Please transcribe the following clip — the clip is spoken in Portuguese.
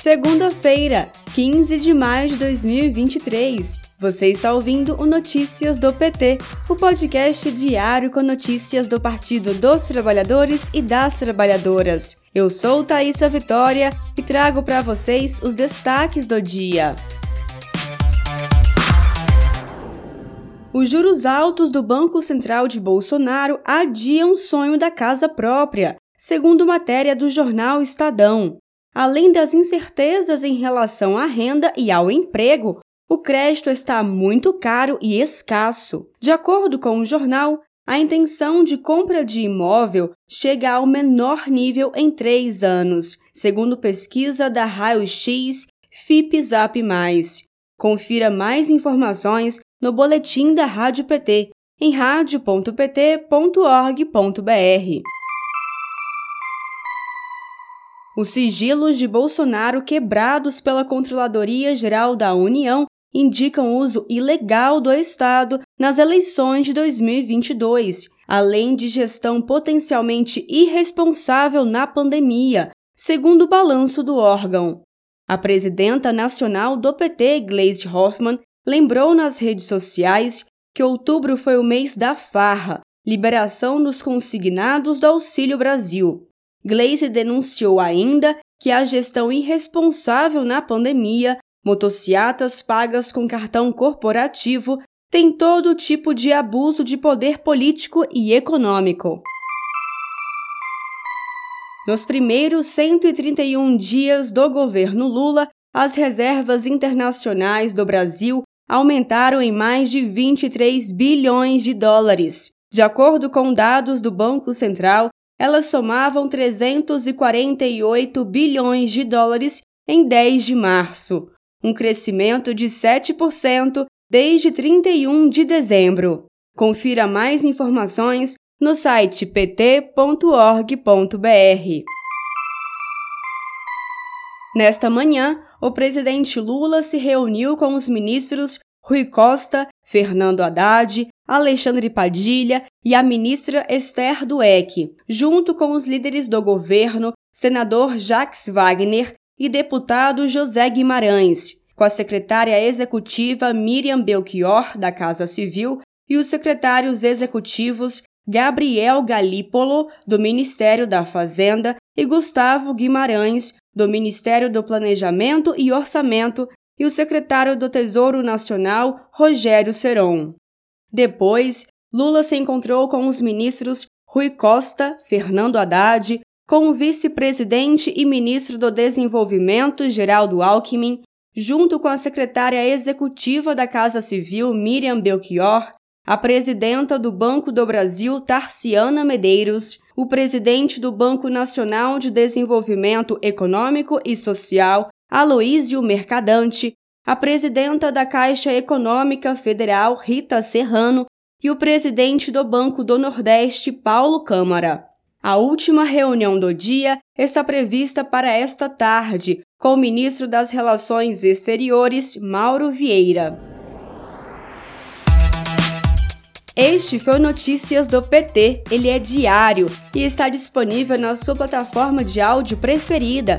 Segunda-feira, 15 de maio de 2023. Você está ouvindo o Notícias do PT, o podcast diário com notícias do Partido dos Trabalhadores e das Trabalhadoras. Eu sou Thaisa Vitória e trago para vocês os destaques do dia. Os juros altos do Banco Central de Bolsonaro adiam o sonho da casa própria, segundo matéria do jornal Estadão. Além das incertezas em relação à renda e ao emprego, o crédito está muito caro e escasso. De acordo com o jornal, a intenção de compra de imóvel chega ao menor nível em três anos, segundo pesquisa da Raio X FIPZAP+. Confira mais informações no boletim da Rádio PT em radio.pt.org.br. Os sigilos de Bolsonaro quebrados pela Controladoria Geral da União indicam uso ilegal do Estado nas eleições de 2022, além de gestão potencialmente irresponsável na pandemia, segundo o balanço do órgão. A presidenta nacional do PT, Gleisi Hoffmann, lembrou nas redes sociais que outubro foi o mês da farra, liberação dos consignados do Auxílio Brasil. Glaze denunciou ainda que a gestão irresponsável na pandemia, motociatas pagas com cartão corporativo, tem todo tipo de abuso de poder político e econômico. Nos primeiros 131 dias do governo Lula, as reservas internacionais do Brasil aumentaram em mais de 23 bilhões de dólares. De acordo com dados do Banco Central, elas somavam 348 bilhões de dólares em 10 de março, um crescimento de 7% desde 31 de dezembro. Confira mais informações no site pt.org.br. Nesta manhã, o presidente Lula se reuniu com os ministros Rui Costa, Fernando Haddad, Alexandre Padilha e a ministra Esther Dueck, junto com os líderes do governo, senador Jacques Wagner e deputado José Guimarães, com a secretária executiva Miriam Belchior, da Casa Civil, e os secretários executivos Gabriel Galípolo, do Ministério da Fazenda, e Gustavo Guimarães, do Ministério do Planejamento e Orçamento, e o secretário do Tesouro Nacional, Rogério Seron. Depois, Lula se encontrou com os ministros Rui Costa, Fernando Haddad, com o vice-presidente e ministro do Desenvolvimento, Geraldo Alckmin, junto com a secretária executiva da Casa Civil, Miriam Belchior, a presidenta do Banco do Brasil, Tarciana Medeiros, o presidente do Banco Nacional de Desenvolvimento Econômico e Social, Aloísio Mercadante, a presidenta da Caixa Econômica Federal, Rita Serrano, e o presidente do Banco do Nordeste, Paulo Câmara. A última reunião do dia está prevista para esta tarde, com o ministro das Relações Exteriores, Mauro Vieira. Este foi Notícias do PT. Ele é diário e está disponível na sua plataforma de áudio preferida